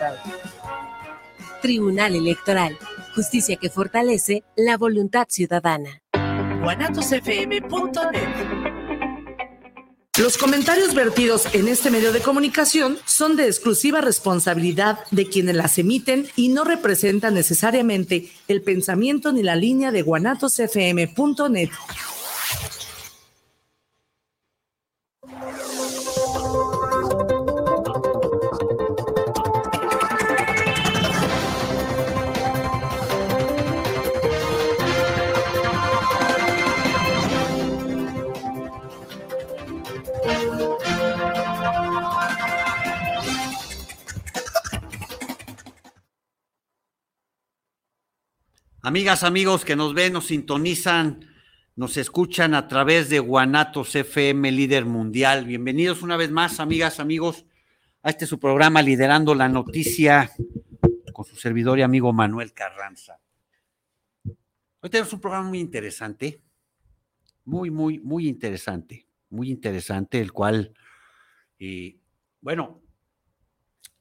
Estado. Tribunal Electoral. Justicia que fortalece la voluntad ciudadana. Los comentarios vertidos en este medio de comunicación son de exclusiva responsabilidad de quienes las emiten y no representan necesariamente el pensamiento ni la línea de guanatosfm.net. Amigas, amigos que nos ven, nos sintonizan, nos escuchan a través de Guanatos FM, líder mundial. Bienvenidos una vez más, amigas, amigos, a este su programa Liderando la Noticia con su servidor y amigo Manuel Carranza. Hoy tenemos un programa muy interesante, muy, muy, muy interesante, muy interesante, el cual, eh, bueno,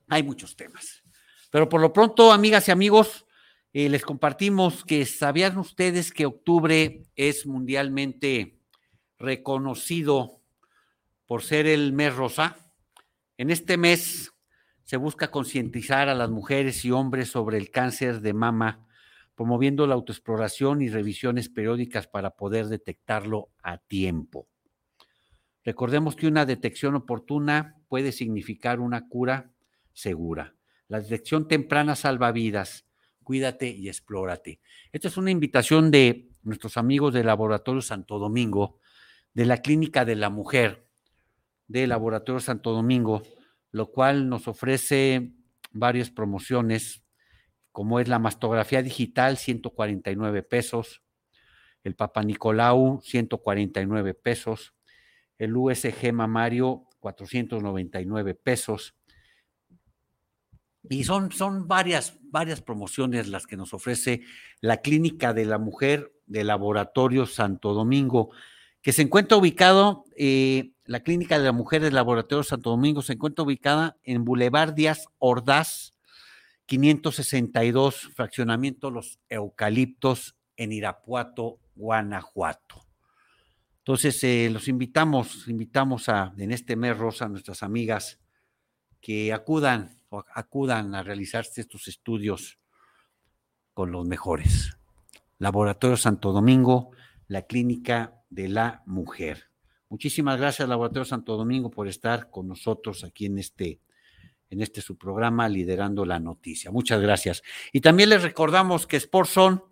hay muchos temas. Pero por lo pronto, amigas y amigos, eh, les compartimos que sabían ustedes que octubre es mundialmente reconocido por ser el mes rosa. En este mes se busca concientizar a las mujeres y hombres sobre el cáncer de mama, promoviendo la autoexploración y revisiones periódicas para poder detectarlo a tiempo. Recordemos que una detección oportuna puede significar una cura segura. La detección temprana salva vidas cuídate y explórate. Esta es una invitación de nuestros amigos del Laboratorio Santo Domingo, de la Clínica de la Mujer del Laboratorio Santo Domingo, lo cual nos ofrece varias promociones, como es la mastografía digital, 149 pesos, el Papa Nicolau, 149 pesos, el USG mamario, 499 pesos, y son, son varias, varias promociones las que nos ofrece la Clínica de la Mujer del Laboratorio Santo Domingo, que se encuentra ubicado, eh, la Clínica de la Mujer del Laboratorio Santo Domingo se encuentra ubicada en Boulevard Díaz Ordaz, 562, fraccionamiento Los Eucaliptos, en Irapuato, Guanajuato. Entonces, eh, los invitamos, invitamos a, en este mes rosa, a nuestras amigas que acudan acudan a realizarse estos estudios con los mejores. Laboratorio Santo Domingo, la Clínica de la Mujer. Muchísimas gracias, Laboratorio Santo Domingo, por estar con nosotros aquí en este, en este su programa, liderando la noticia. Muchas gracias. Y también les recordamos que Sportson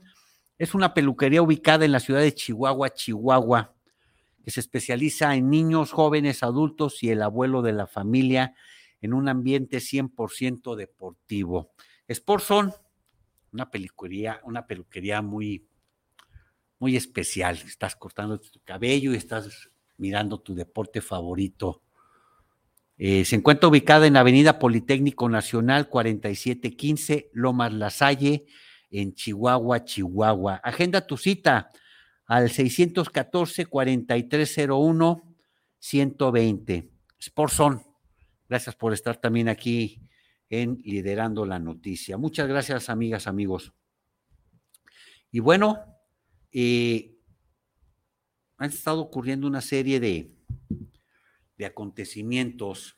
es una peluquería ubicada en la ciudad de Chihuahua, Chihuahua, que se especializa en niños, jóvenes, adultos y el abuelo de la familia en un ambiente 100% deportivo. Sportson, una peluquería, una peluquería muy, muy especial. Estás cortando tu cabello y estás mirando tu deporte favorito. Eh, se encuentra ubicada en Avenida Politécnico Nacional 4715, Lomas La Salle, en Chihuahua, Chihuahua. Agenda tu cita al 614-4301-120. Sportson, Gracias por estar también aquí en Liderando la Noticia. Muchas gracias, amigas, amigos. Y bueno, eh, han estado ocurriendo una serie de, de acontecimientos,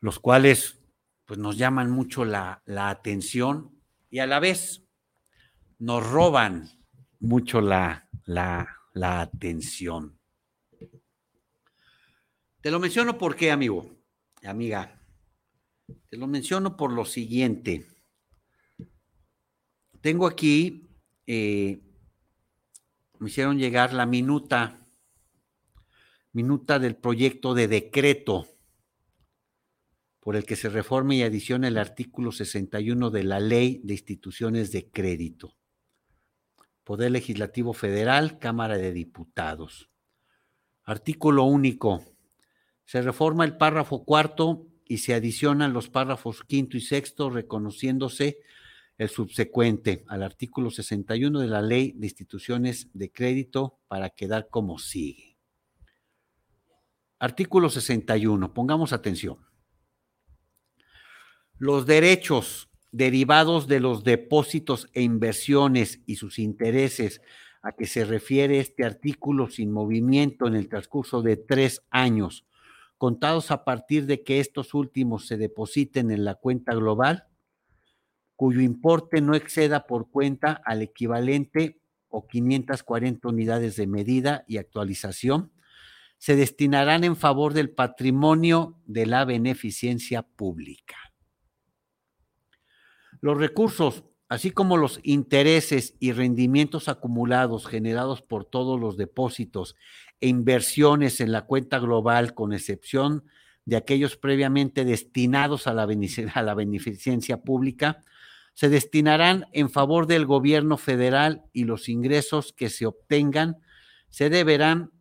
los cuales pues, nos llaman mucho la, la atención y a la vez nos roban mucho la, la, la atención. Te lo menciono porque, amigo, amiga, te lo menciono por lo siguiente. Tengo aquí, eh, me hicieron llegar la minuta, minuta del proyecto de decreto por el que se reforma y adiciona el artículo 61 de la Ley de Instituciones de Crédito. Poder Legislativo Federal, Cámara de Diputados. Artículo único se reforma el párrafo cuarto y se adicionan los párrafos quinto y sexto, reconociéndose el subsecuente al artículo 61 de la Ley de Instituciones de Crédito para quedar como sigue. Artículo 61, pongamos atención. Los derechos derivados de los depósitos e inversiones y sus intereses a que se refiere este artículo sin movimiento en el transcurso de tres años, contados a partir de que estos últimos se depositen en la cuenta global, cuyo importe no exceda por cuenta al equivalente o 540 unidades de medida y actualización, se destinarán en favor del patrimonio de la beneficencia pública. Los recursos, así como los intereses y rendimientos acumulados generados por todos los depósitos inversiones en la cuenta global, con excepción de aquellos previamente destinados a la, beneficencia pública, se destinarán en favor del gobierno federal y los ingresos que se obtengan se deberán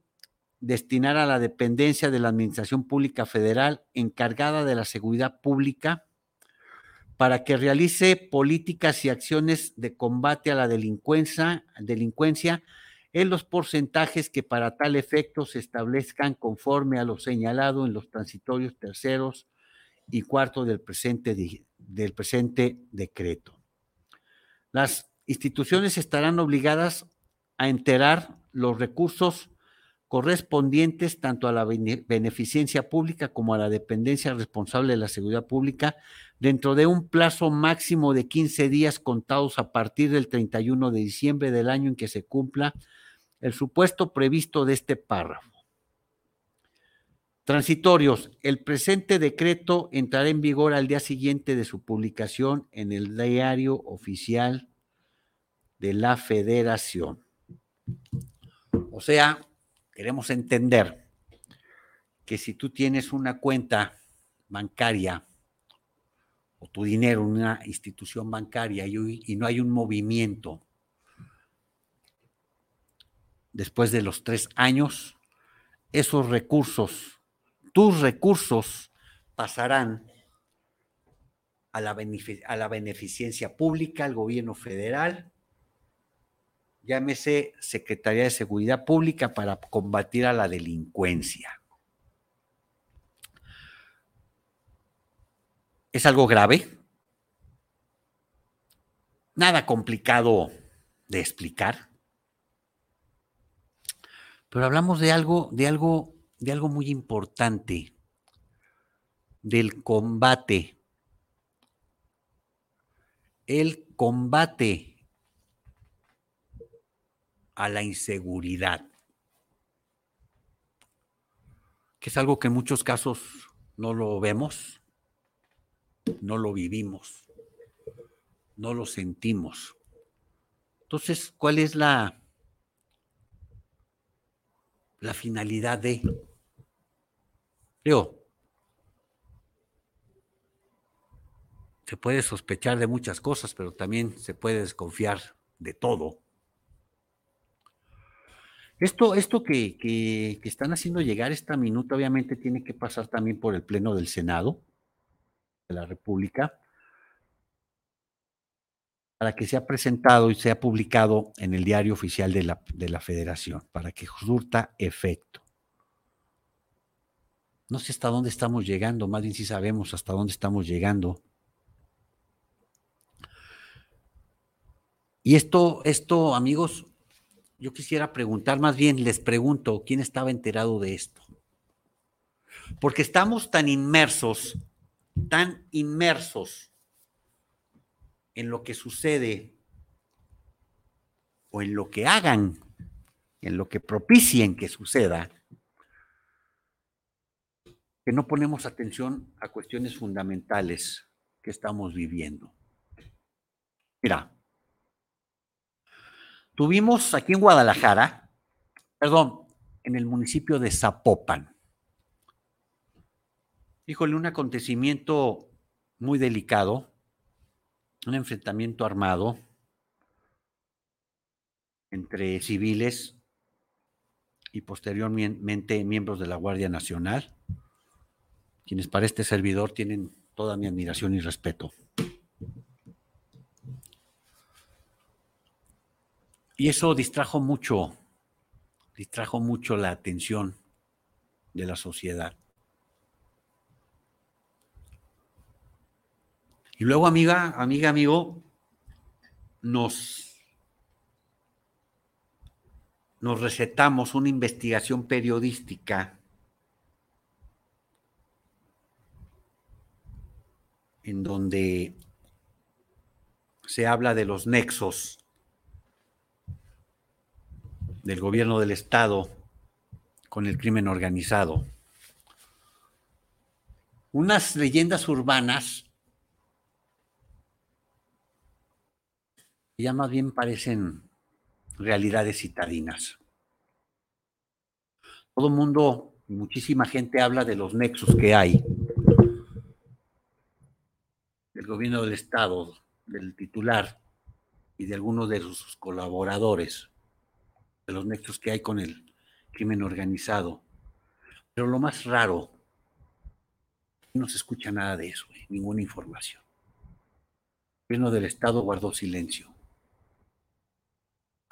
destinar a la dependencia de la Administración Pública Federal encargada de la seguridad pública para que realice políticas y acciones de combate a la delincuencia, en los porcentajes que para tal efecto se establezcan conforme a lo señalado en los transitorios terceros y cuarto del presente, del presente decreto. Las instituciones estarán obligadas a enterar los recursos correspondientes tanto a la beneficencia pública como a la dependencia responsable de la seguridad pública dentro de un plazo máximo de 15 días contados a partir del 31 de diciembre del año en que se cumpla el supuesto previsto de este párrafo. Transitorios. El presente decreto entrará en vigor al día siguiente de su publicación en el diario oficial de la Federación. O sea, queremos entender que si tú tienes una cuenta bancaria o tu dinero en una institución bancaria y, no hay un movimiento después de los tres años, esos recursos tus recursos pasarán a la, beneficencia pública, al gobierno federal, llámese Secretaría de Seguridad Pública para combatir a la delincuencia. Es algo grave, nada complicado de explicar, pero hablamos de algo, de algo de algo muy importante, del combate. El combate a la inseguridad, que es algo que en muchos casos no lo vemos, no lo vivimos, no lo sentimos. Entonces, ¿cuál es la, la finalidad de... Digo, se puede sospechar de muchas cosas, pero también se puede desconfiar de todo. Esto, esto que, que, están haciendo llegar esta minuta, obviamente tiene que pasar también por el Pleno del Senado de la República para que sea presentado y sea publicado en el diario oficial de la, de la Federación, para que surta efecto. No sé hasta dónde estamos llegando, más bien si sabemos hasta dónde estamos llegando. Y esto, esto, amigos, yo quisiera preguntar, más bien les pregunto, ¿quién estaba enterado de esto? Porque estamos tan inmersos, tan inmersos en lo que sucede o en lo que hagan, en lo que propicien que suceda, que no ponemos atención a cuestiones fundamentales que estamos viviendo. Mira, tuvimos aquí en Guadalajara, perdón, en el municipio de Zapopan, híjole, un acontecimiento muy delicado, un enfrentamiento armado entre civiles y posteriormente miembros de la Guardia Nacional, quienes para este servidor tienen toda mi admiración y respeto. Y eso distrajo mucho, distrajo mucho la atención de la sociedad. Y luego, amiga, amiga, amigo, nos, nos recetamos una investigación periodística en donde se habla de los nexos del gobierno del Estado con el crimen organizado. Unas leyendas urbanas ya más bien parecen realidades citadinas. Todo el mundo, muchísima gente habla de los nexos que hay del gobierno del Estado, del titular y de algunos de sus colaboradores, de los nexos que hay con el crimen organizado. Pero lo más raro, no se escucha nada de eso, eh, ninguna información. El gobierno del Estado guardó silencio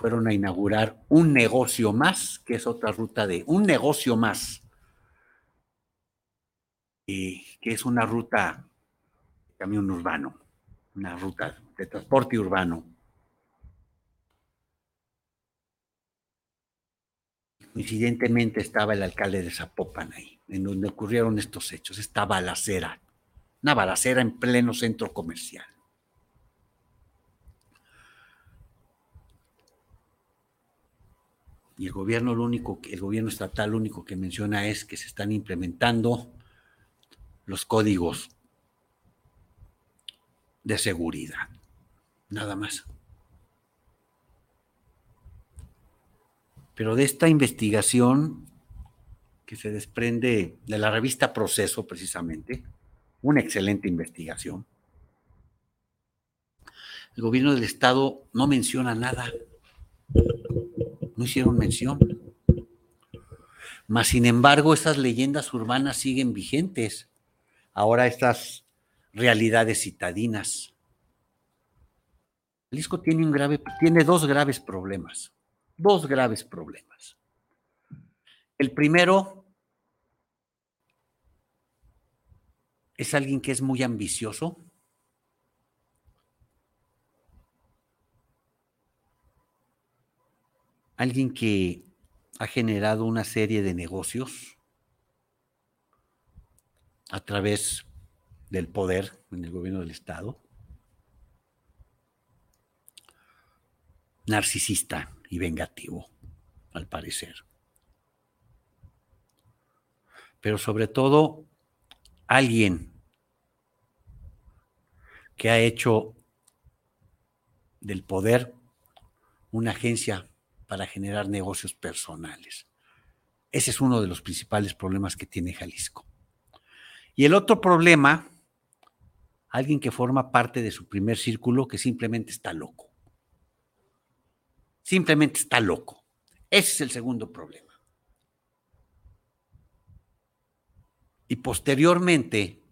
fueron a inaugurar un negocio más, que es otra ruta de un negocio más, y que es una ruta de camión urbano, una ruta de transporte urbano. Incidentemente estaba el alcalde de Zapopan ahí, en donde ocurrieron estos hechos, esta balacera, una balacera en pleno centro comercial. Y el gobierno lo único el gobierno estatal lo único que menciona es que se están implementando los códigos de seguridad. Nada más. Pero de esta investigación que se desprende de la revista Proceso precisamente, una excelente investigación, el gobierno del estado no menciona nada no hicieron mención. Mas, sin embargo, estas leyendas urbanas siguen vigentes. Ahora estas realidades citadinas. Jalisco tiene, un grave, tiene dos graves problemas. Dos graves problemas. El primero es alguien que es muy ambicioso, alguien que ha generado una serie de negocios a través del poder en el gobierno del Estado, narcisista y vengativo, al parecer. Pero sobre todo, alguien que ha hecho del poder una agencia para generar negocios personales. Ese es uno de los principales problemas que tiene Jalisco. Y el otro problema, alguien que forma parte de su primer círculo que simplemente está loco. Simplemente está loco. Ese es el segundo problema. Y posteriormente,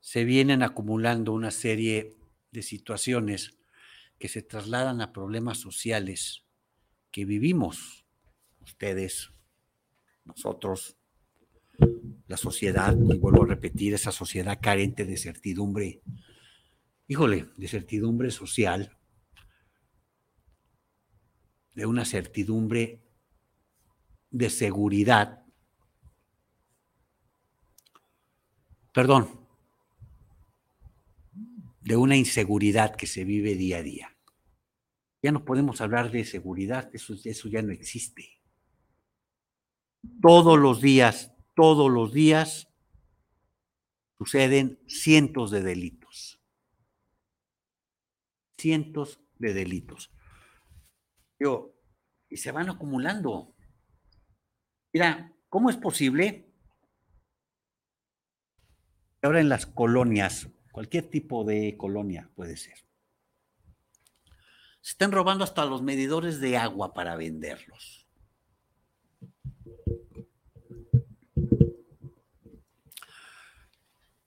se vienen acumulando una serie de situaciones que se trasladan a problemas sociales que vivimos, ustedes, nosotros, la sociedad, y vuelvo a repetir, esa sociedad carente de certidumbre, híjole, de certidumbre social, de una certidumbre de seguridad, perdón, de una inseguridad que se vive día a día. Ya no podemos hablar de seguridad, eso, eso ya no existe. Todos los días, todos los días suceden cientos de delitos. Cientos de delitos. Yo, y se van acumulando. Mira, ¿cómo es posible que ahora en las colonias Cualquier tipo de colonia puede ser. Se están robando hasta los medidores de agua para venderlos.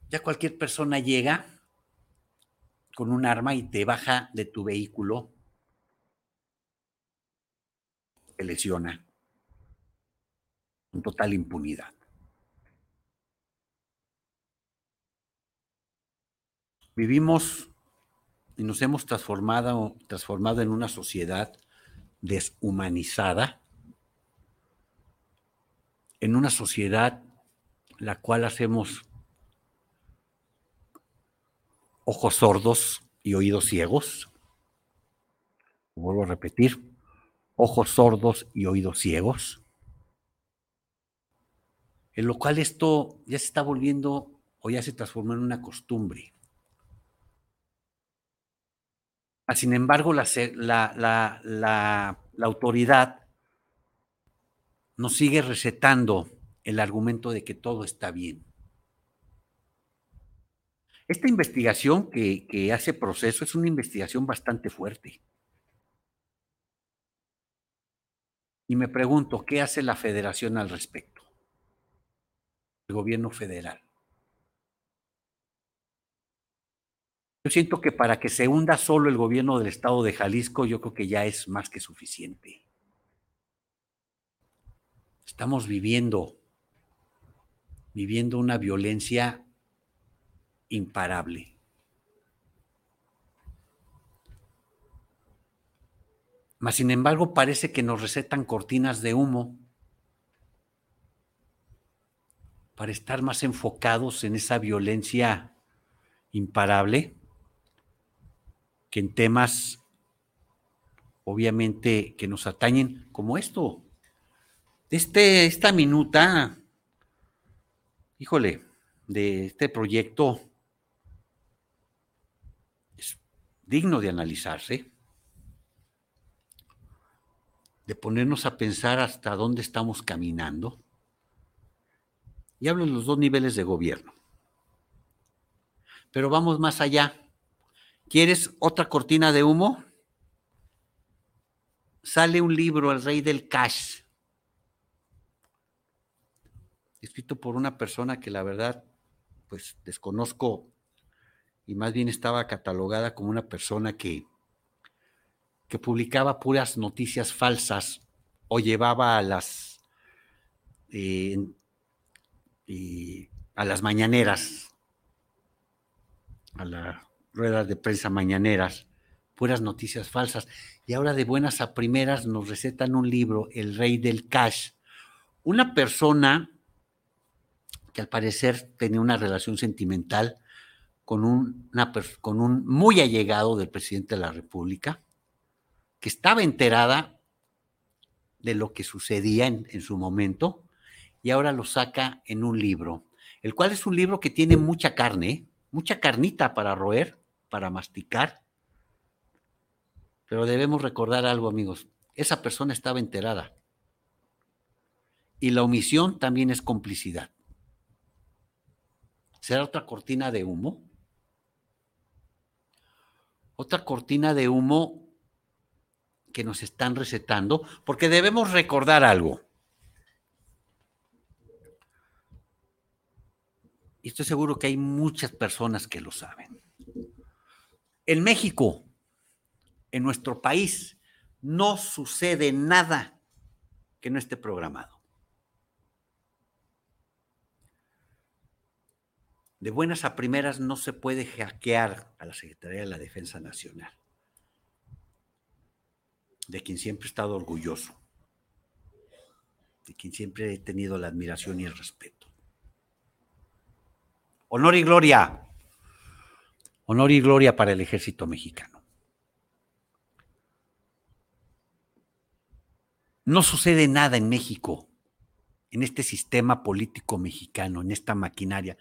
Ya cualquier persona llega con un arma y te baja de tu vehículo, te lesiona, con total impunidad. Vivimos y nos hemos transformado, transformado en una sociedad deshumanizada, en una sociedad la cual hacemos ojos sordos y oídos ciegos. Vuelvo a repetir, ojos sordos y oídos ciegos. En lo cual esto ya se está volviendo o ya se transformó en una costumbre. Ah, sin embargo, la, autoridad nos sigue recetando el argumento de que todo está bien. Esta investigación que, hace proceso es una investigación bastante fuerte. Y me pregunto, ¿qué hace la federación al respecto? El gobierno federal. Yo siento que para que se hunda solo el gobierno del estado de Jalisco, yo creo que ya es más que suficiente. Estamos viviendo, viviendo una violencia imparable. Mas, sin embargo, parece que nos recetan cortinas de humo para estar más enfocados en esa violencia imparable en temas, obviamente, que nos atañen, como esto. Este, esta minuta, híjole, de este proyecto es digno de analizarse, de ponernos a pensar hasta dónde estamos caminando. Y hablo en los dos niveles de gobierno. Pero vamos más allá. ¿Quieres otra cortina de humo? Sale un libro, El Rey del Cash, escrito por una persona que la verdad, pues desconozco y más bien estaba catalogada como una persona que, que publicaba puras noticias falsas o llevaba a las, eh, a las mañaneras, a la ruedas de prensa mañaneras, puras noticias falsas. Y ahora de buenas a primeras nos recetan un libro, El Rey del Cash. Una persona que al parecer tenía una relación sentimental con, una, con un muy allegado del presidente de la República, que estaba enterada de lo que sucedía en, en su momento y ahora lo saca en un libro, el cual es un libro que tiene mucha carne, mucha carnita para roer, para masticar. Pero debemos recordar algo, amigos. Esa persona estaba enterada. Y la omisión también es complicidad. ¿Será otra cortina de humo? Otra cortina de humo que nos están recetando, porque debemos recordar algo. Y estoy seguro que hay muchas personas que lo saben. En México, en nuestro país, no sucede nada que no esté programado. De buenas a primeras no se puede hackear a la Secretaría de la Defensa Nacional, de quien siempre he estado orgulloso, de quien siempre he tenido la admiración y el respeto. Honor y gloria Honor y gloria para el ejército mexicano. No sucede nada en México, en este sistema político mexicano, en esta maquinaria.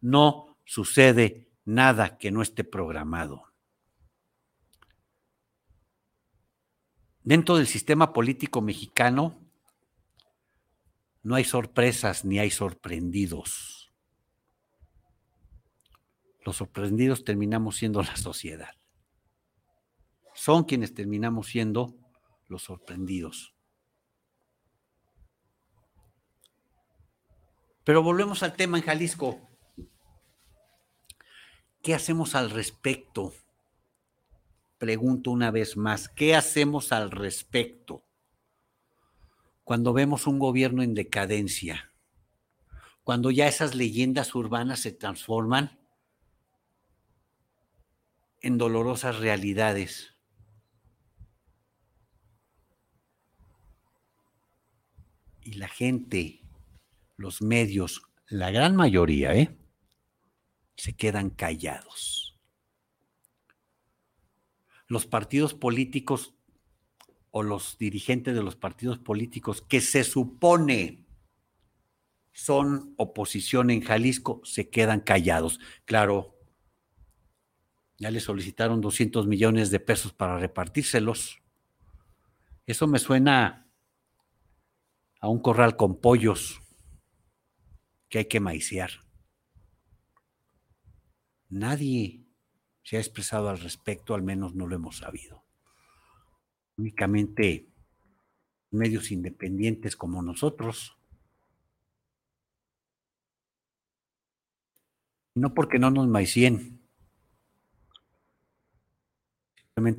No sucede nada que no esté programado. Dentro del sistema político mexicano no hay sorpresas ni hay sorprendidos los sorprendidos terminamos siendo la sociedad. Son quienes terminamos siendo los sorprendidos. Pero volvemos al tema en Jalisco. ¿Qué hacemos al respecto? Pregunto una vez más, ¿qué hacemos al respecto cuando vemos un gobierno en decadencia? Cuando ya esas leyendas urbanas se transforman en dolorosas realidades. Y la gente, los medios, la gran mayoría, ¿eh? se quedan callados. Los partidos políticos o los dirigentes de los partidos políticos que se supone son oposición en Jalisco se quedan callados. Claro, ya le solicitaron 200 millones de pesos para repartírselos. Eso me suena a un corral con pollos que hay que maiciar. Nadie se ha expresado al respecto, al menos no lo hemos sabido. Únicamente medios independientes como nosotros. No porque no nos maicien,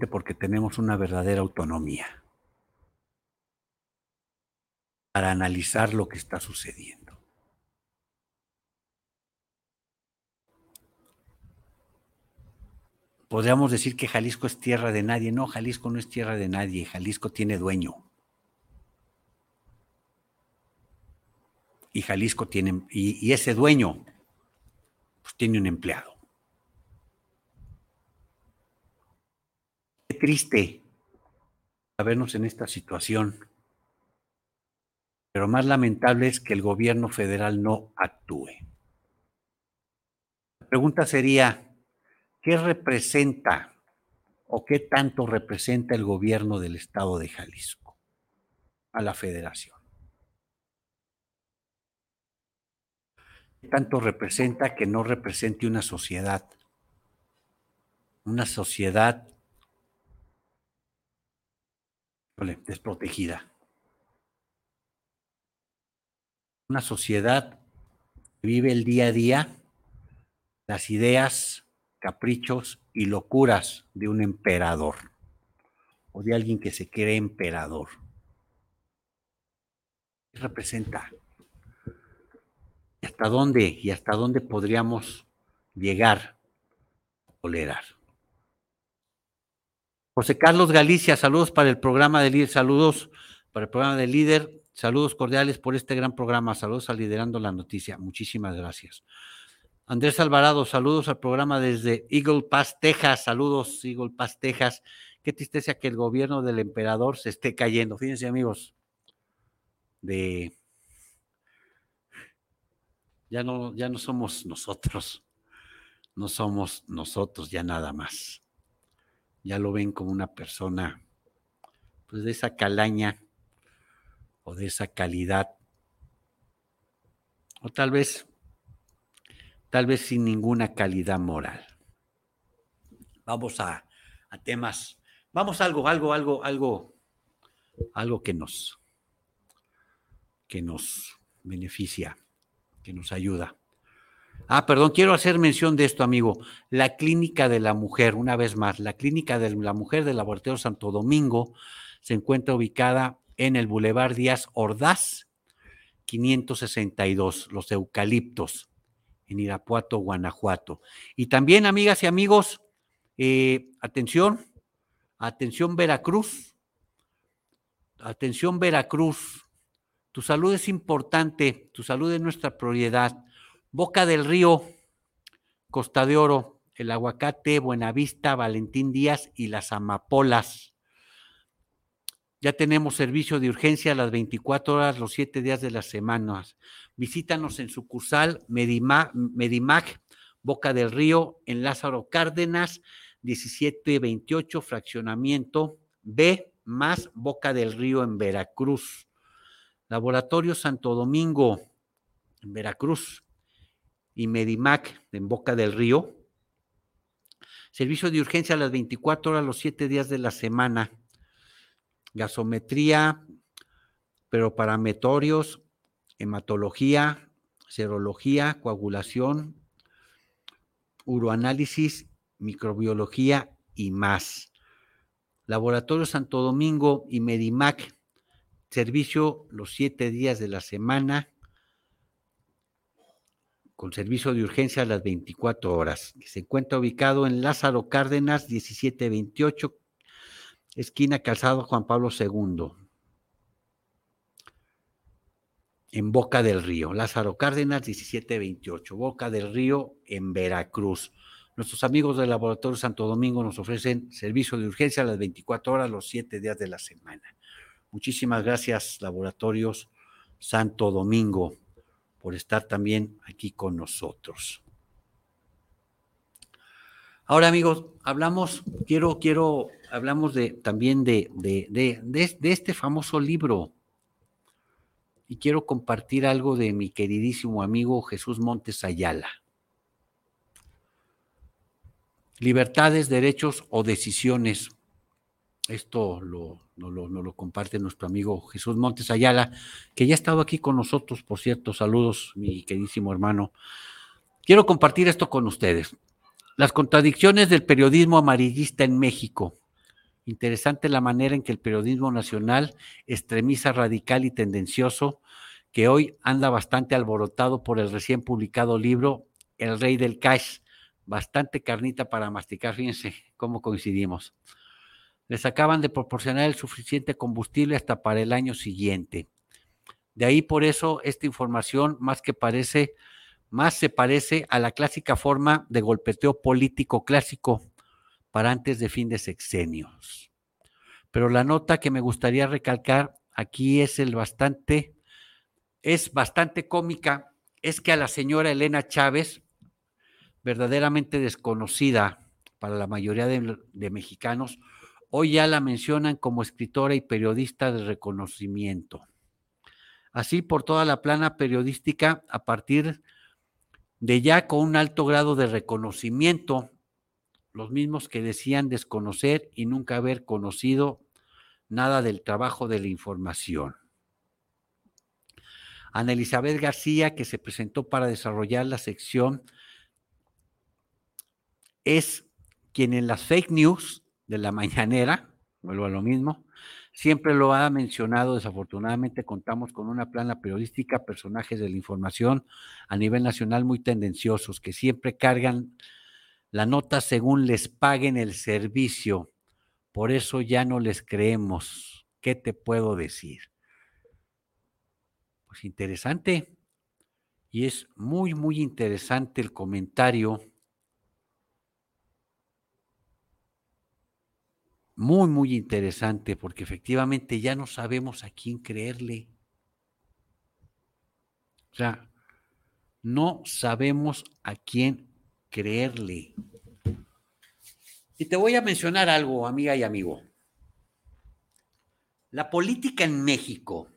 porque tenemos una verdadera autonomía para analizar lo que está sucediendo. podríamos decir que Jalisco es tierra de nadie. No, Jalisco no es tierra de nadie. Jalisco tiene dueño. Y Jalisco tiene, y, ese dueño, pues tiene un empleado. Triste vernos en esta situación. Pero más lamentable es que el gobierno federal no actúe. La pregunta sería, ¿qué representa o qué tanto representa el gobierno del estado de Jalisco a la federación? ¿Qué tanto representa que no represente una sociedad? Una sociedad desprotegida. Una sociedad que vive el día a día las ideas caprichos y locuras de un emperador o de alguien que se cree emperador. ¿Qué representa? ¿Y hasta dónde? ¿Y hasta dónde podríamos llegar a tolerar? José Carlos Galicia, saludos para el programa de líder, saludos para el programa de líder, saludos cordiales por este gran programa, saludos a Liderando la Noticia, muchísimas gracias. Andrés Alvarado, saludos al programa desde Eagle Pass, Texas. Saludos, Eagle Pass, Texas. Qué tristeza que el gobierno del emperador se esté cayendo. Fíjense, amigos, ya no, ya no somos nosotros, no somos nosotros ya nada más. Ya lo ven como una persona, pues de esa calaña o de esa calidad, o tal vez tal vez sin ninguna calidad moral. Vamos a, temas, vamos a algo, algo, algo, algo, algo que nos, que nos beneficia, que nos ayuda. Ah, perdón, quiero hacer mención de esto, amigo. La Clínica de la Mujer, una vez más, la Clínica de la Mujer del Laboratorio Santo Domingo se encuentra ubicada en el Boulevard Díaz Ordaz, 562, Los Eucaliptos en Irapuato, Guanajuato. Y también, amigas y amigos, eh, atención, atención Veracruz, atención Veracruz, tu salud es importante, tu salud es nuestra prioridad. Boca del Río, Costa de Oro, el Aguacate, Buenavista, Valentín Díaz y las Amapolas. Ya tenemos servicio de urgencia a las 24 horas, los 7 días de las semanas. Visítanos en sucursal Medimac, Medimac, Boca del Río, en Lázaro Cárdenas, 1728, fraccionamiento B, más Boca del Río en Veracruz. Laboratorio Santo Domingo, en Veracruz, y Medimac, en Boca del Río. Servicio de urgencia a las 24 horas, los 7 días de la semana. Gasometría, pero parametorios, hematología, serología, coagulación, uroanálisis, microbiología y más. Laboratorio Santo Domingo y Medimac, servicio los siete días de la semana con servicio de urgencia a las 24 horas. Se encuentra ubicado en Lázaro Cárdenas, 1728, esquina Calzado Juan Pablo II, en Boca del Río. Lázaro Cárdenas, 1728, Boca del Río, en Veracruz. Nuestros amigos del Laboratorio Santo Domingo nos ofrecen servicio de urgencia a las 24 horas, los 7 días de la semana. Muchísimas gracias, Laboratorios Santo Domingo, por estar también aquí con nosotros. Ahora, amigos, hablamos, quiero, quiero, hablamos de también de, de, de, de este famoso libro. Y quiero compartir algo de mi queridísimo amigo Jesús Montes Ayala. Libertades, derechos o decisiones. Esto lo, nos, lo, comparte nuestro amigo Jesús Montes Ayala, que ya ha estado aquí con nosotros, por cierto. Saludos, mi queridísimo hermano. Quiero compartir esto con ustedes. Las contradicciones del periodismo amarillista en México. Interesante la manera en que el periodismo nacional, extremista, radical y tendencioso, que hoy anda bastante alborotado por el recién publicado libro El Rey del Cash, bastante carnita para masticar, fíjense cómo coincidimos. Les acaban de proporcionar el suficiente combustible hasta para el año siguiente. De ahí por eso esta información más que parece, más se parece a la clásica forma de golpeteo político clásico para antes de fin de sexenios. Pero la nota que me gustaría recalcar aquí es el bastante, es bastante cómica, es que a la señora Elena Chávez, verdaderamente desconocida para la mayoría de, de, mexicanos, hoy ya la mencionan como escritora y periodista de reconocimiento. Así por toda la plana periodística, a partir de ya con un alto grado de reconocimiento, los mismos que decían desconocer y nunca haber conocido nada del trabajo de la información. Ana Elizabeth García, que se presentó para desarrollar la sección es quien en las fake news de la mañanera, vuelvo a lo mismo, siempre lo ha mencionado, desafortunadamente contamos con una plana periodística, personajes de la información a nivel nacional muy tendenciosos, que siempre cargan la nota según les paguen el servicio. Por eso ya no les creemos. ¿Qué te puedo decir? Pues interesante. Y es muy, muy interesante el comentario muy, muy interesante porque efectivamente ya no sabemos a quién creerle. O sea, no sabemos a quién creerle. Y te voy a mencionar algo, amiga y amigo. La política en México,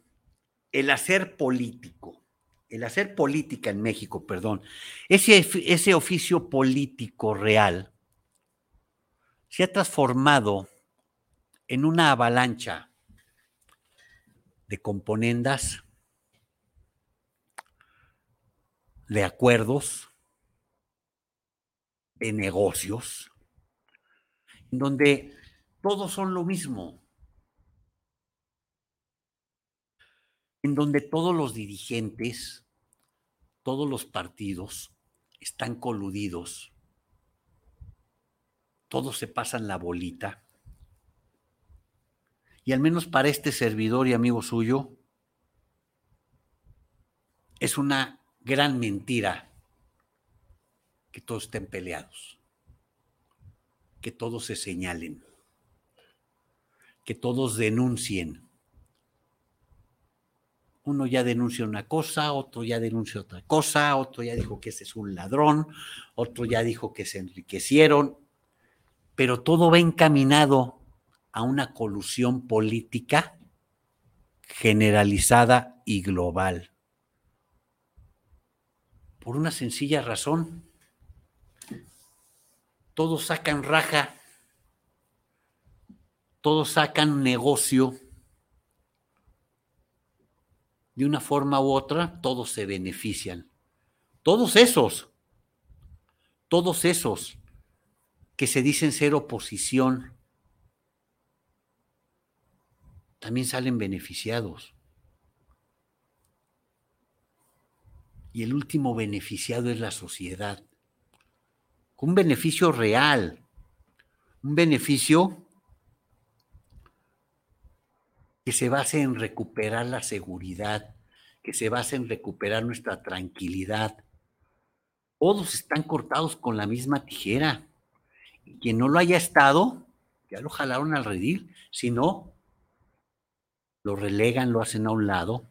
el hacer político, el hacer política en México, perdón, ese, ese oficio político real se ha transformado en una avalancha de componendas, de acuerdos, de negocios, en donde todos son lo mismo, en donde todos los dirigentes, todos los partidos están coludidos, todos se pasan la bolita y al menos para este servidor y amigo suyo, es una gran mentira que todos estén peleados, que todos se señalen, que todos denuncien. Uno ya denuncia una cosa, otro ya denuncia otra cosa, otro ya dijo que ese es un ladrón, otro ya dijo que se enriquecieron, pero todo va encaminado a una colusión política generalizada y global. Por una sencilla razón. Todos sacan raja, todos sacan negocio. De una forma u otra, todos se benefician. Todos esos, todos esos que se dicen ser oposición también salen beneficiados. y el último beneficiado es la sociedad. Un beneficio real, un beneficio que se base en recuperar la seguridad, que se base en recuperar nuestra tranquilidad. Todos están cortados con la misma tijera. Y quien no lo haya estado, ya lo jalaron al redil. Si no, lo relegan, lo hacen a un lado.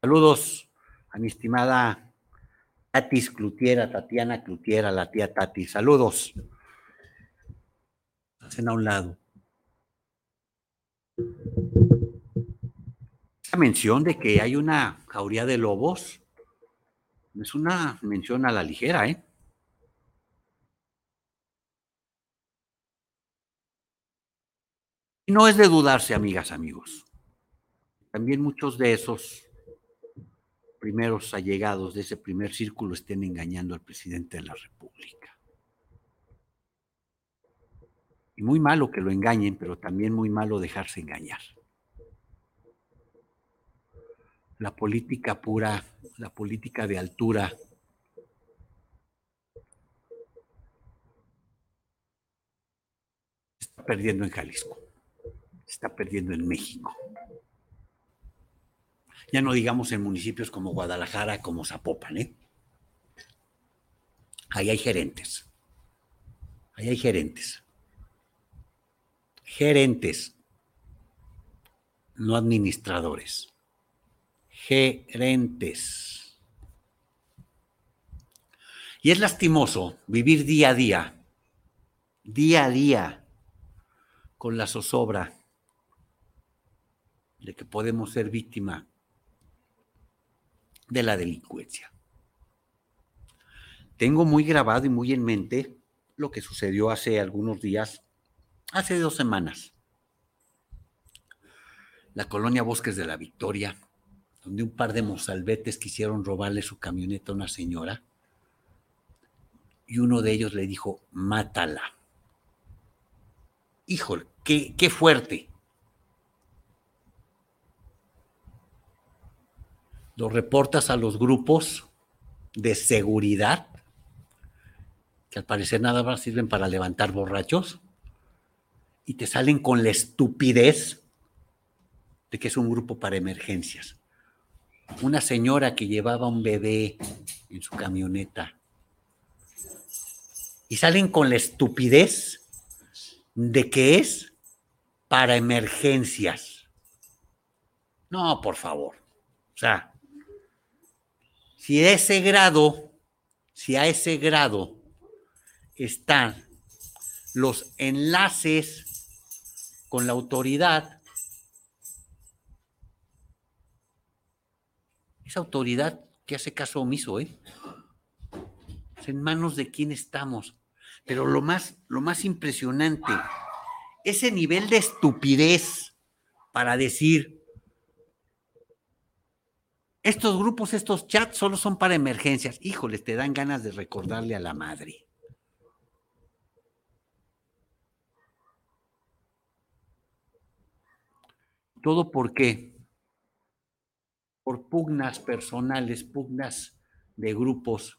Saludos a mi estimada Tatis Clutiera, Tatiana Clutiera, la tía Tati. Saludos. Hacen a un lado. Esa mención de que hay una jauría de lobos es una mención a la ligera, ¿eh? Y no es de dudarse, amigas, amigos. También muchos de esos primeros allegados de ese primer círculo estén engañando al presidente de la República. Y muy malo que lo engañen, pero también muy malo dejarse engañar. La política pura, la política de altura, se está perdiendo en Jalisco, se está perdiendo en México. Ya no digamos en municipios como Guadalajara, como Zapopan, ¿eh? Ahí hay gerentes. Ahí hay gerentes. Gerentes, no administradores. Gerentes. Y es lastimoso vivir día a día, día a día, con la zozobra de que podemos ser víctima de la delincuencia. Tengo muy grabado y muy en mente lo que sucedió hace algunos días, hace dos semanas. La colonia Bosques de la Victoria, donde un par de mozalbetes quisieron robarle su camioneta a una señora y uno de ellos le dijo, mátala. Híjole, qué, qué fuerte. Lo reportas a los grupos de seguridad, que al parecer nada más sirven para levantar borrachos, y te salen con la estupidez de que es un grupo para emergencias. Una señora que llevaba un bebé en su camioneta. Y salen con la estupidez de que es para emergencias. No, por favor. O sea, si a ese grado, si a ese grado están los enlaces con la autoridad, esa autoridad que hace caso omiso, ¿eh? Es en manos de quién estamos. Pero lo más, lo más impresionante, ese nivel de estupidez para decir, estos grupos, estos chats solo son para emergencias. Híjole, te dan ganas de recordarle a la madre. ¿Todo por qué? Por pugnas personales, pugnas de grupos,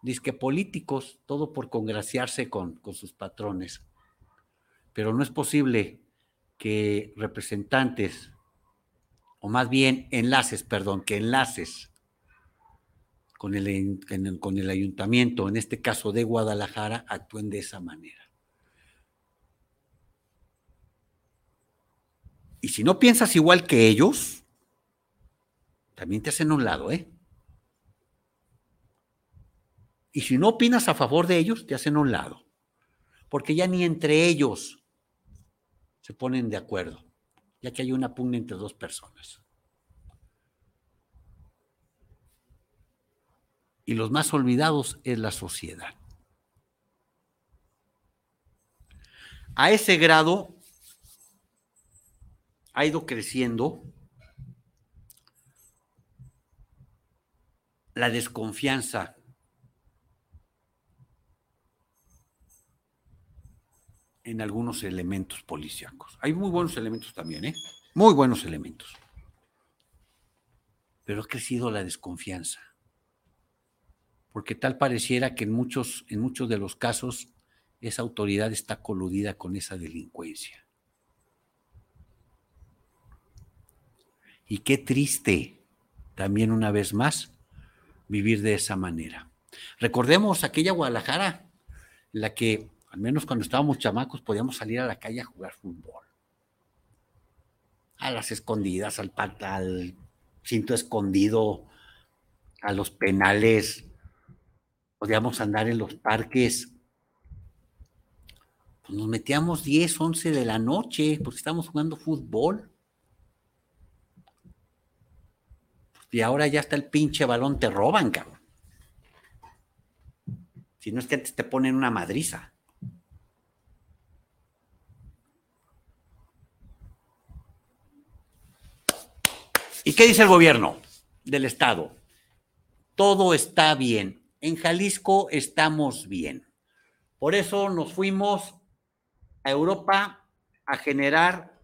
disque políticos, todo por congraciarse con, con sus patrones. Pero no es posible que representantes o más bien enlaces, perdón, que enlaces con el, con el ayuntamiento, en este caso de Guadalajara, actúen de esa manera. Y si no piensas igual que ellos, también te hacen un lado, ¿eh? Y si no opinas a favor de ellos, te hacen un lado. Porque ya ni entre ellos se ponen de acuerdo ya que hay una pugna entre dos personas. Y los más olvidados es la sociedad. A ese grado ha ido creciendo la desconfianza en algunos elementos policíacos. Hay muy buenos elementos también, ¿eh? Muy buenos elementos. Pero ha crecido la desconfianza. porque tal pareciera que en muchos, en muchos de los casos esa autoridad está coludida con esa delincuencia. Y qué triste, también una vez más, vivir de esa manera. Recordemos aquella Guadalajara, la que, al menos cuando estábamos chamacos, podíamos salir a la calle a jugar fútbol. A las escondidas, al, cinto escondido, a los penales. Podíamos andar en los parques. Pues nos metíamos 10, 11 de la noche porque estábamos jugando fútbol. Y ahora ya está el pinche balón, te roban, cabrón. Si no es que antes te ponen una madriza. ¿Y qué dice el gobierno del Estado? Todo está bien. En Jalisco estamos bien. Por eso nos fuimos a Europa a generar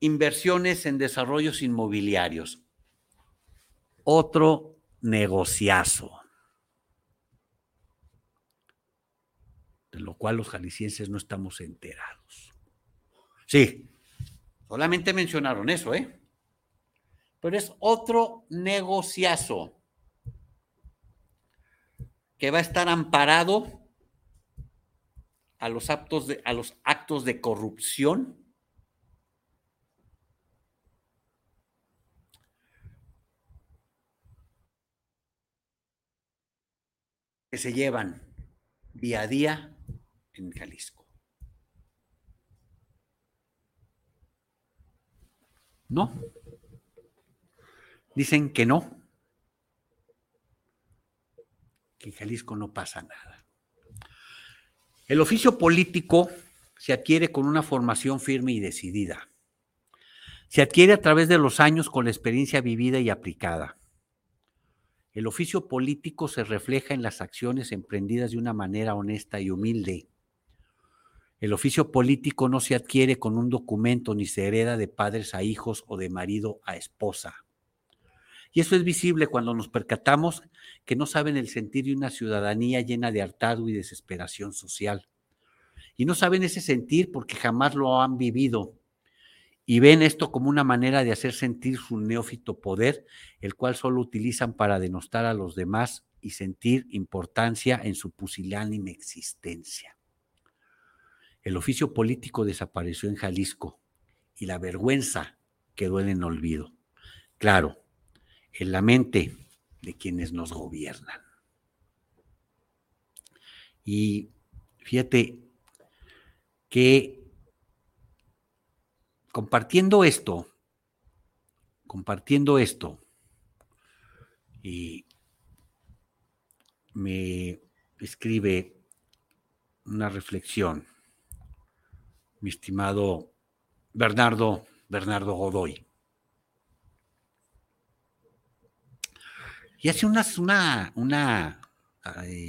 inversiones en desarrollos inmobiliarios otro negociazo. De lo cual los jaliscienses no estamos enterados. Sí, solamente mencionaron eso, ¿eh? Pero es otro negociazo que va a estar amparado a los actos de, a los actos de corrupción que se llevan día a día en Jalisco. No. Dicen que no. Que en Jalisco no pasa nada. El oficio político se adquiere con una formación firme y decidida. Se adquiere a través de los años con la experiencia vivida y aplicada. El oficio político se refleja en las acciones emprendidas de una manera honesta y humilde. El oficio político no se adquiere con un documento ni se hereda de padres a hijos o de marido a esposa. Y eso es visible cuando nos percatamos que no saben el sentir de una ciudadanía llena de hartazgo y desesperación social. Y no saben ese sentir porque jamás lo han vivido y ven esto como una manera de hacer sentir su neófito poder, el cual solo utilizan para denostar a los demás y sentir importancia en su pusilánime existencia. El oficio político desapareció en Jalisco y la vergüenza quedó en el olvido. Claro, en la mente de quienes nos gobiernan. Y fíjate que compartiendo esto, compartiendo esto, y me escribe una reflexión, mi estimado Bernardo, Bernardo Godoy. Y hace unas una, una,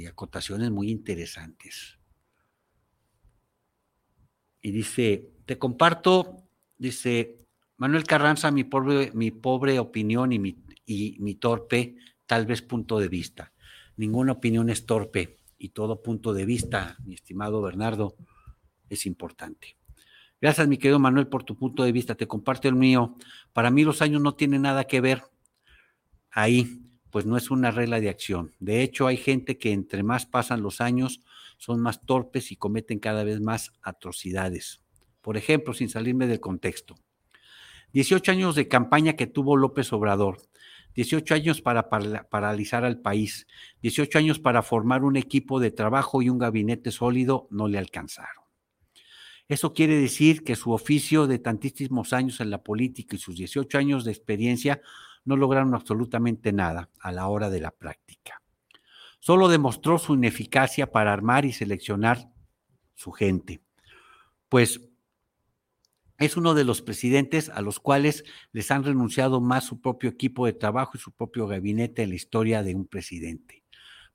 acotaciones muy interesantes. Y dice, te comparto Dice Manuel Carranza, mi pobre, mi pobre opinión y mi, y mi torpe, tal vez punto de vista. Ninguna opinión es torpe y todo punto de vista, mi estimado Bernardo, es importante. Gracias, mi querido Manuel, por tu punto de vista. Te comparto el mío. Para mí los años no tienen nada que ver ahí, pues no es una regla de acción. De hecho, hay gente que entre más pasan los años, son más torpes y cometen cada vez más atrocidades. Por ejemplo, sin salirme del contexto. 18 años de campaña que tuvo López Obrador, 18 años para paralizar al país, 18 años para formar un equipo de trabajo y un gabinete sólido, no le alcanzaron. Eso quiere decir que su oficio de tantísimos años en la política y sus 18 años de experiencia no lograron absolutamente nada a la hora de la práctica. Solo demostró su ineficacia para armar y seleccionar su gente. Pues es uno de los presidentes a los cuales les han renunciado más su propio equipo de trabajo y su propio gabinete en la historia de un presidente.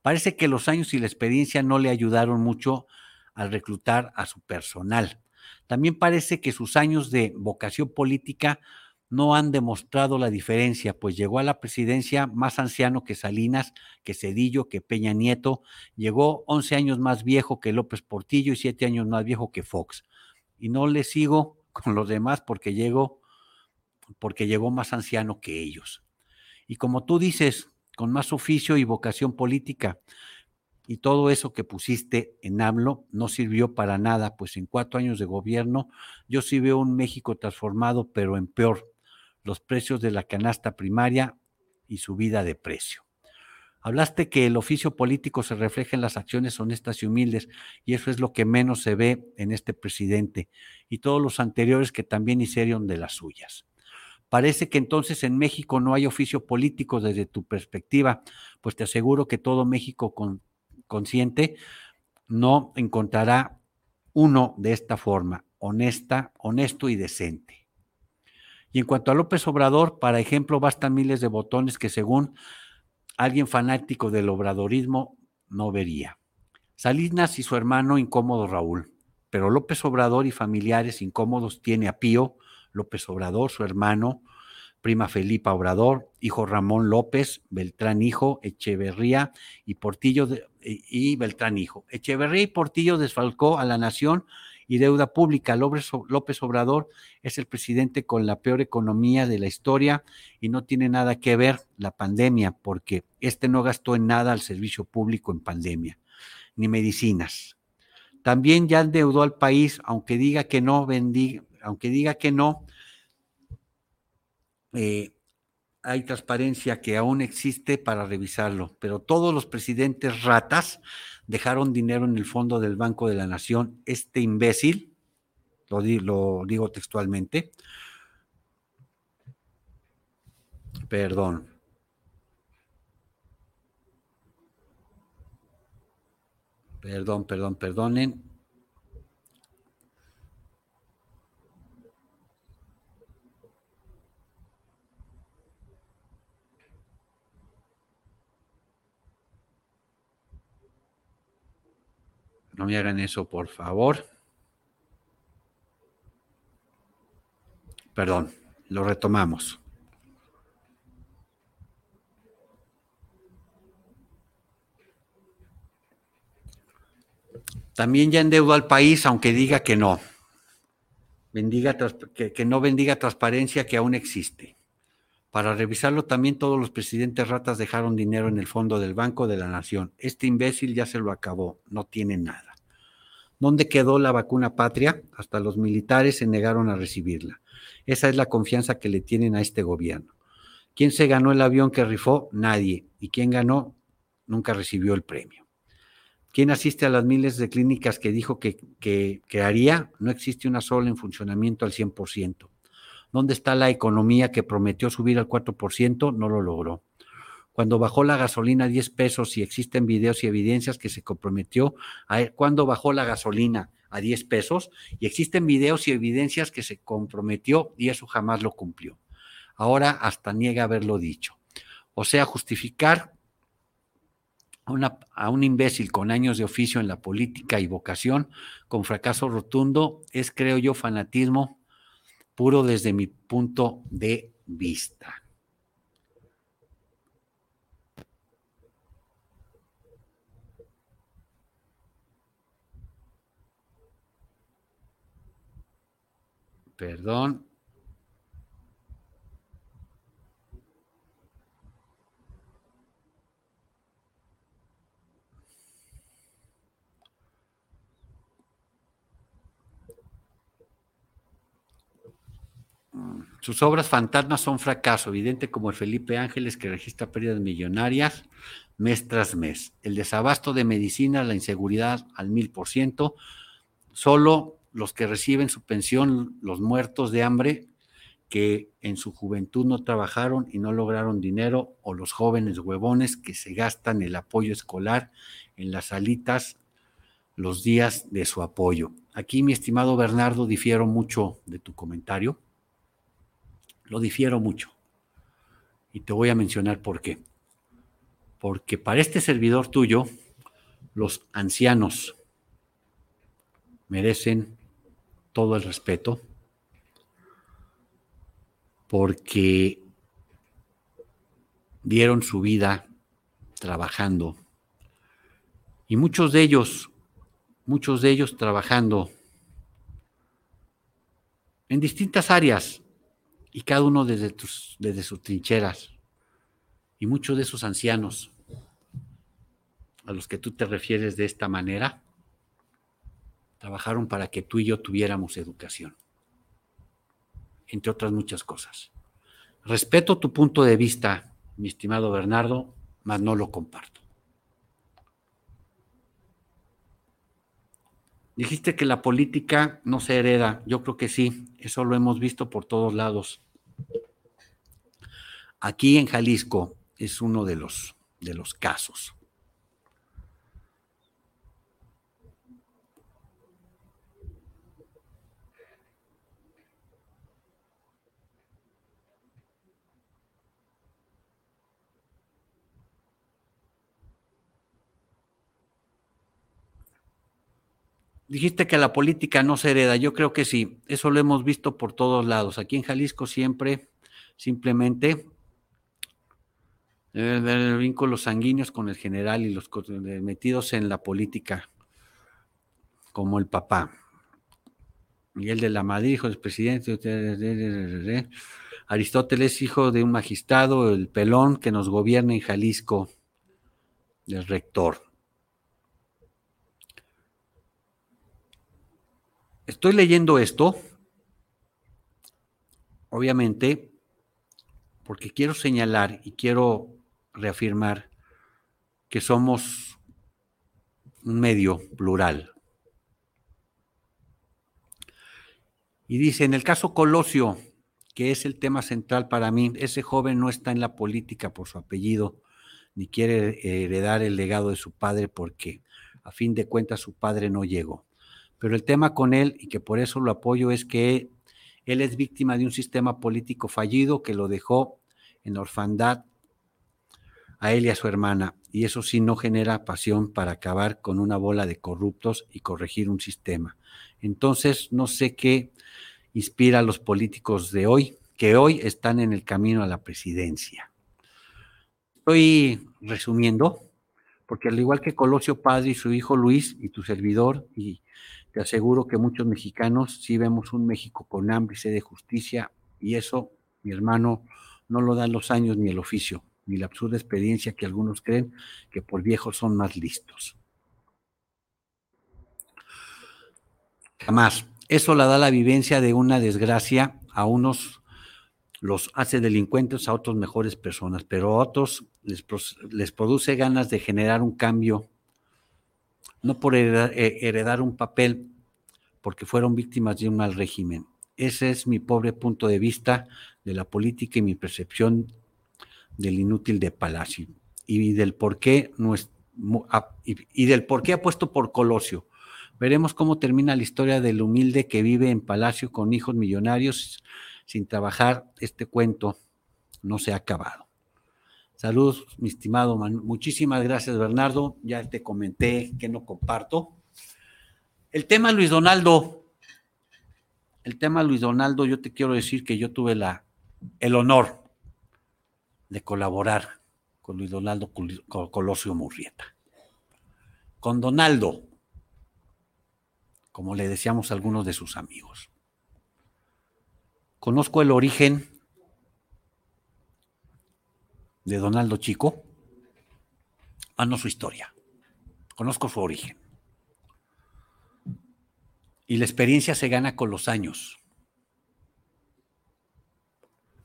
Parece que los años y la experiencia no le ayudaron mucho al reclutar a su personal. También parece que sus años de vocación política no han demostrado la diferencia, pues llegó a la presidencia más anciano que Salinas, que Cedillo, que Peña Nieto, llegó 11 años más viejo que López Portillo y 7 años más viejo que Fox. Y no le sigo con los demás porque llegó, porque llegó más anciano que ellos. Y como tú dices, con más oficio y vocación política, y todo eso que pusiste en AMLO no sirvió para nada, pues en cuatro años de gobierno yo sí veo un México transformado, pero en peor los precios de la canasta primaria y subida de precio. Hablaste que el oficio político se refleja en las acciones honestas y humildes, y eso es lo que menos se ve en este presidente y todos los anteriores que también hicieron de las suyas. Parece que entonces en México no hay oficio político desde tu perspectiva, pues te aseguro que todo México consciente no encontrará uno de esta forma, honesta, honesto y decente. Y en cuanto a López Obrador, para ejemplo, bastan miles de botones que según alguien fanático del obradorismo no vería. Salinas y su hermano incómodo Raúl, pero López Obrador y familiares incómodos tiene a Pío, López Obrador, su hermano, prima Felipa Obrador, hijo Ramón López, Beltrán hijo, Echeverría y Portillo y Beltrán hijo. Echeverría y Portillo desfalcó a la nación y deuda pública. López Obrador es el presidente con la peor economía de la historia y no tiene nada que ver la pandemia, porque este no gastó en nada al servicio público en pandemia, ni medicinas. También ya endeudó al país, aunque diga que no, aunque diga que no, eh, hay transparencia que aún existe para revisarlo, pero todos los presidentes ratas dejaron dinero en el fondo del Banco de la Nación. Este imbécil, lo, lo digo textualmente, perdón, perdón, perdón, perdonen, No me hagan eso, por favor. Perdón, lo retomamos. También ya endeudó al país, aunque diga que no. Bendiga, que, que no bendiga transparencia que aún existe. Para revisarlo también todos los presidentes ratas dejaron dinero en el fondo del Banco de la Nación. Este imbécil ya se lo acabó, no tiene nada. ¿Dónde quedó la vacuna patria? Hasta los militares se negaron a recibirla. Esa es la confianza que le tienen a este gobierno. ¿Quién se ganó el avión que rifó? Nadie. ¿Y quién ganó? Nunca recibió el premio. ¿Quién asiste a las miles de clínicas que dijo que, que, haría? No existe una sola en funcionamiento al 100%. ¿Dónde está la economía que prometió subir al 4%? No lo logró cuando bajó la gasolina a 10 pesos y existen videos y evidencias que se comprometió a cuando bajó la gasolina a 10 pesos y existen videos y evidencias que se comprometió y eso jamás lo cumplió. Ahora hasta niega haberlo dicho. O sea, justificar a un imbécil con años de oficio en la política y vocación con fracaso rotundo es, creo yo, fanatismo puro desde mi punto de vista. Perdón. Sus obras fantasmas son fracaso, evidente como el Felipe Ángeles que registra pérdidas millonarias mes tras mes. El desabasto de medicina, la inseguridad al mil por ciento. Solo los que reciben su pensión, los muertos de hambre, que en su juventud no trabajaron y no lograron dinero, o los jóvenes huevones que se gastan el apoyo escolar en las salitas los días de su apoyo. Aquí, mi estimado Bernardo, difiero mucho de tu comentario. Lo difiero mucho. Y te voy a mencionar por qué. Porque para este servidor tuyo, los ancianos merecen todo el respeto, porque dieron su vida trabajando. Y muchos de ellos, muchos de ellos trabajando en distintas áreas y cada uno desde, desde sus trincheras. Y muchos de esos ancianos a los que tú te refieres de esta manera, trabajaron para que tú y yo tuviéramos educación, entre otras muchas cosas. Respeto tu punto de vista, mi estimado Bernardo, mas no lo comparto. Dijiste que la política no se hereda. Yo creo que sí, eso lo hemos visto por todos lados. Aquí en Jalisco es uno de los, de los casos. Dijiste que la política no se hereda. Yo creo que sí. Eso lo hemos visto por todos lados. Aquí en Jalisco siempre, simplemente, eh, vínculos sanguíneos con el general y los metidos en la política, como el papá. Miguel de la Madrid, hijo del presidente. Aristóteles, hijo de un magistrado, el pelón que nos gobierna en Jalisco, el rector. Estoy leyendo esto, obviamente, porque quiero señalar y quiero reafirmar que somos un medio plural. Y dice, en el caso Colosio, que es el tema central para mí, ese joven no está en la política por su apellido, ni quiere heredar el legado de su padre porque a fin de cuentas su padre no llegó. Pero el tema con él, y que por eso lo apoyo, es que él es víctima de un sistema político fallido que lo dejó en orfandad a él y a su hermana. Y eso sí no genera pasión para acabar con una bola de corruptos y corregir un sistema. Entonces, no sé qué inspira a los políticos de hoy, que hoy están en el camino a la presidencia. Estoy resumiendo, porque al igual que Colosio Padre y su hijo Luis y tu servidor y te aseguro que muchos mexicanos sí vemos un México con hambre sed de justicia, y eso, mi hermano, no lo dan los años ni el oficio, ni la absurda experiencia que algunos creen que por viejos son más listos. Jamás. Eso la da la vivencia de una desgracia a unos los hace delincuentes, a otros mejores personas, pero a otros les produce ganas de generar un cambio no por eh, heredar, un papel, porque fueron víctimas de un mal régimen. Ese es mi pobre punto de vista de la política y mi percepción del inútil de Palacio y del por qué no es, y, del por qué ha puesto por Colosio. Veremos cómo termina la historia del humilde que vive en Palacio con hijos millonarios sin trabajar. Este cuento no se ha acabado. Saludos, mi estimado Muchísimas gracias, Bernardo. Ya te comenté que no comparto. El tema Luis Donaldo. El tema Luis Donaldo, yo te quiero decir que yo tuve la, el honor de colaborar con Luis Donaldo Colosio Murrieta. Con Donaldo, como le decíamos a algunos de sus amigos. Conozco el origen de Donaldo Chico, ah, su historia, conozco su origen. Y la experiencia se gana con los años.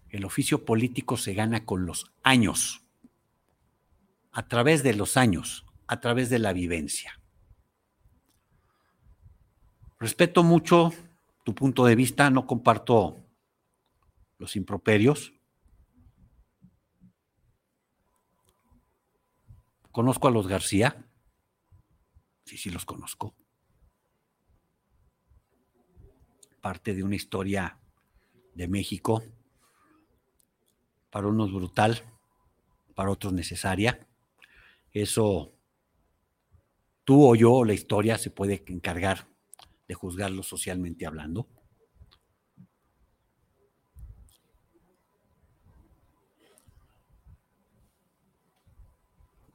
El oficio político se gana con los años, a través de los años, a través de la vivencia. Respeto mucho tu punto de vista, no comparto los improperios, Conozco a los García. Sí, sí los conozco. Parte de una historia de México. Para unos brutal, para otros necesaria. Eso, tú o yo, la historia se puede encargar de juzgarlo socialmente hablando.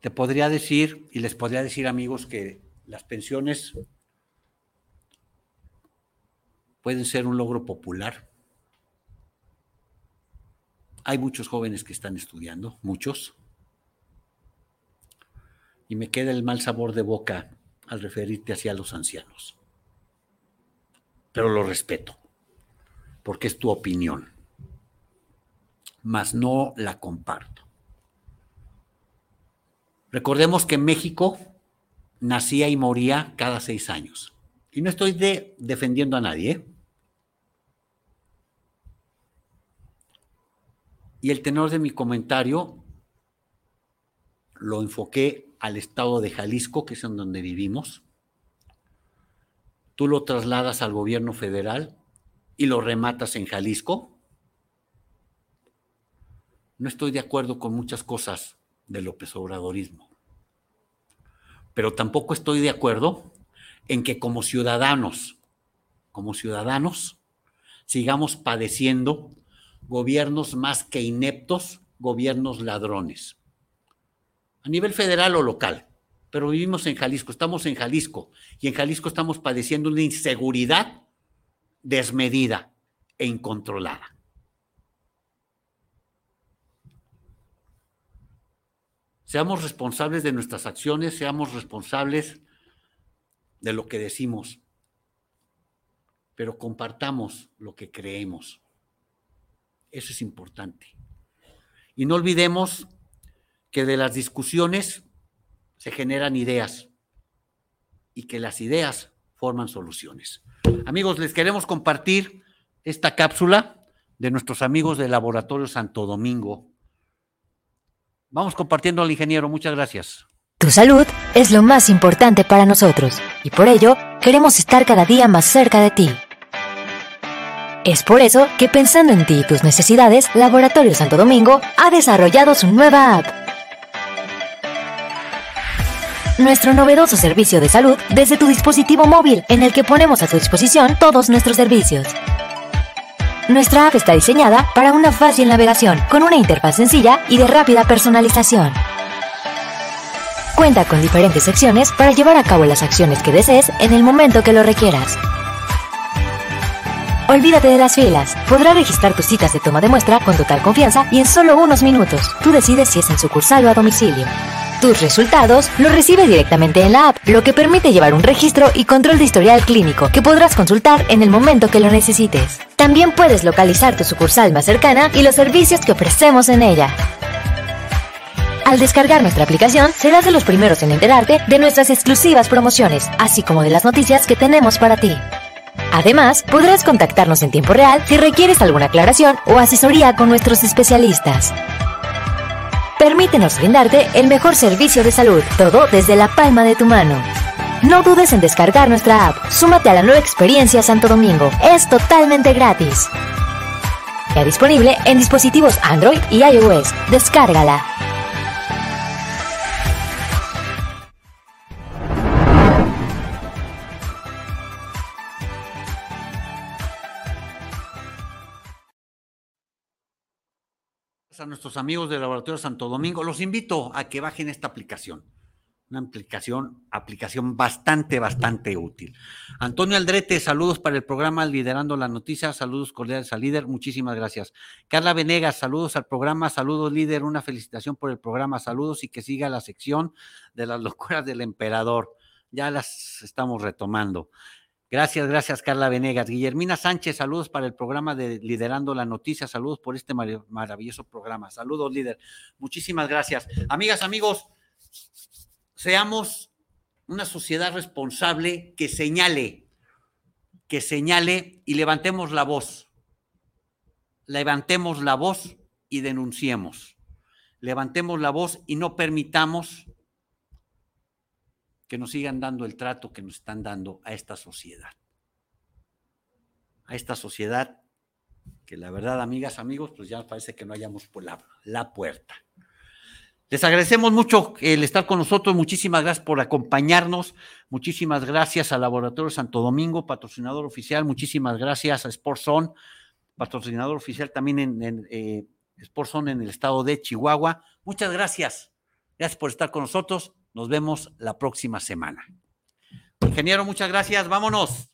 Te podría decir y les podría decir amigos que las pensiones pueden ser un logro popular. Hay muchos jóvenes que están estudiando, muchos. Y me queda el mal sabor de boca al referirte hacia los ancianos. Pero lo respeto, porque es tu opinión, mas no la comparto. Recordemos que México nacía y moría cada seis años. Y no estoy defendiendo a nadie. ¿eh? Y el tenor de mi comentario lo enfoqué al estado de Jalisco, que es en donde vivimos. Tú lo trasladas al gobierno federal y lo rematas en Jalisco. No estoy de acuerdo con muchas cosas de López Obradorismo, pero tampoco estoy de acuerdo en que como ciudadanos, como ciudadanos, sigamos padeciendo gobiernos más que ineptos, gobiernos ladrones. A nivel federal o local, pero vivimos en Jalisco, estamos en Jalisco y en Jalisco estamos padeciendo una inseguridad desmedida e incontrolada. Seamos responsables de nuestras acciones, seamos responsables de lo que decimos, pero compartamos lo que creemos. Eso es importante. Y no olvidemos que de las discusiones se generan ideas y que las ideas forman soluciones. Amigos, les queremos compartir esta cápsula de nuestros amigos del Laboratorio Santo Domingo. Vamos compartiendo al ingeniero. Muchas gracias. Tu salud es lo más importante para nosotros y por ello queremos estar cada día más cerca de ti. Es por eso que pensando en ti y tus necesidades, Laboratorio Santo Domingo ha desarrollado su nueva app. Nuestro novedoso servicio de salud desde tu dispositivo móvil, en el que ponemos a tu disposición todos nuestros servicios. Nuestra app está diseñada para una fácil navegación, con una interfaz sencilla y de rápida personalización. Cuenta con diferentes secciones para llevar a cabo las acciones que desees en el momento que lo requieras. Olvídate de las filas. Podrás registrar tus citas de toma de muestra con total confianza y en solo unos minutos. Tú decides si es en sucursal o a domicilio. Tus resultados los recibe directamente en la app, lo que permite llevar un registro y control de historial clínico que podrás consultar en el momento que lo necesites. También puedes localizar tu sucursal más cercana y los servicios que ofrecemos en ella. Al descargar nuestra aplicación, serás de los primeros en enterarte de nuestras exclusivas promociones, así como de las noticias que tenemos para ti. Además, podrás contactarnos en tiempo real si requieres alguna aclaración o asesoría con nuestros especialistas. Permítenos brindarte el mejor servicio de salud, todo desde la palma de tu mano. No dudes en descargar nuestra app. Súmate a la nueva experiencia Santo Domingo. Es totalmente gratis. Ya disponible en dispositivos Android y iOS. Descárgala. A nuestros amigos del Laboratorio Santo Domingo, los invito a que bajen esta aplicación. Una aplicación, aplicación bastante, bastante útil. Antonio Aldrete, saludos para el programa Liderando la Noticia, saludos cordiales al líder, muchísimas gracias. Carla Venegas, saludos al programa, saludos líder, una felicitación por el programa, saludos y que siga la sección de las locuras del emperador. Ya las estamos retomando. Gracias, gracias Carla Venegas. Guillermina Sánchez, saludos para el programa de Liderando la Noticia, saludos por este maravilloso programa. Saludos, líder. Muchísimas gracias. Amigas, amigos, seamos una sociedad responsable que señale, que señale y levantemos la voz. Levantemos la voz y denunciemos. Levantemos la voz y no permitamos que nos sigan dando el trato que nos están dando a esta sociedad. A esta sociedad que la verdad, amigas, amigos, pues ya parece que no hayamos por la, la puerta. Les agradecemos mucho el estar con nosotros. Muchísimas gracias por acompañarnos. Muchísimas gracias al Laboratorio Santo Domingo, patrocinador oficial. Muchísimas gracias a Sportson, patrocinador oficial también en, en eh, en el estado de Chihuahua. Muchas gracias. Gracias por estar con nosotros. Nos vemos la próxima semana. Ingeniero, muchas gracias. Vámonos.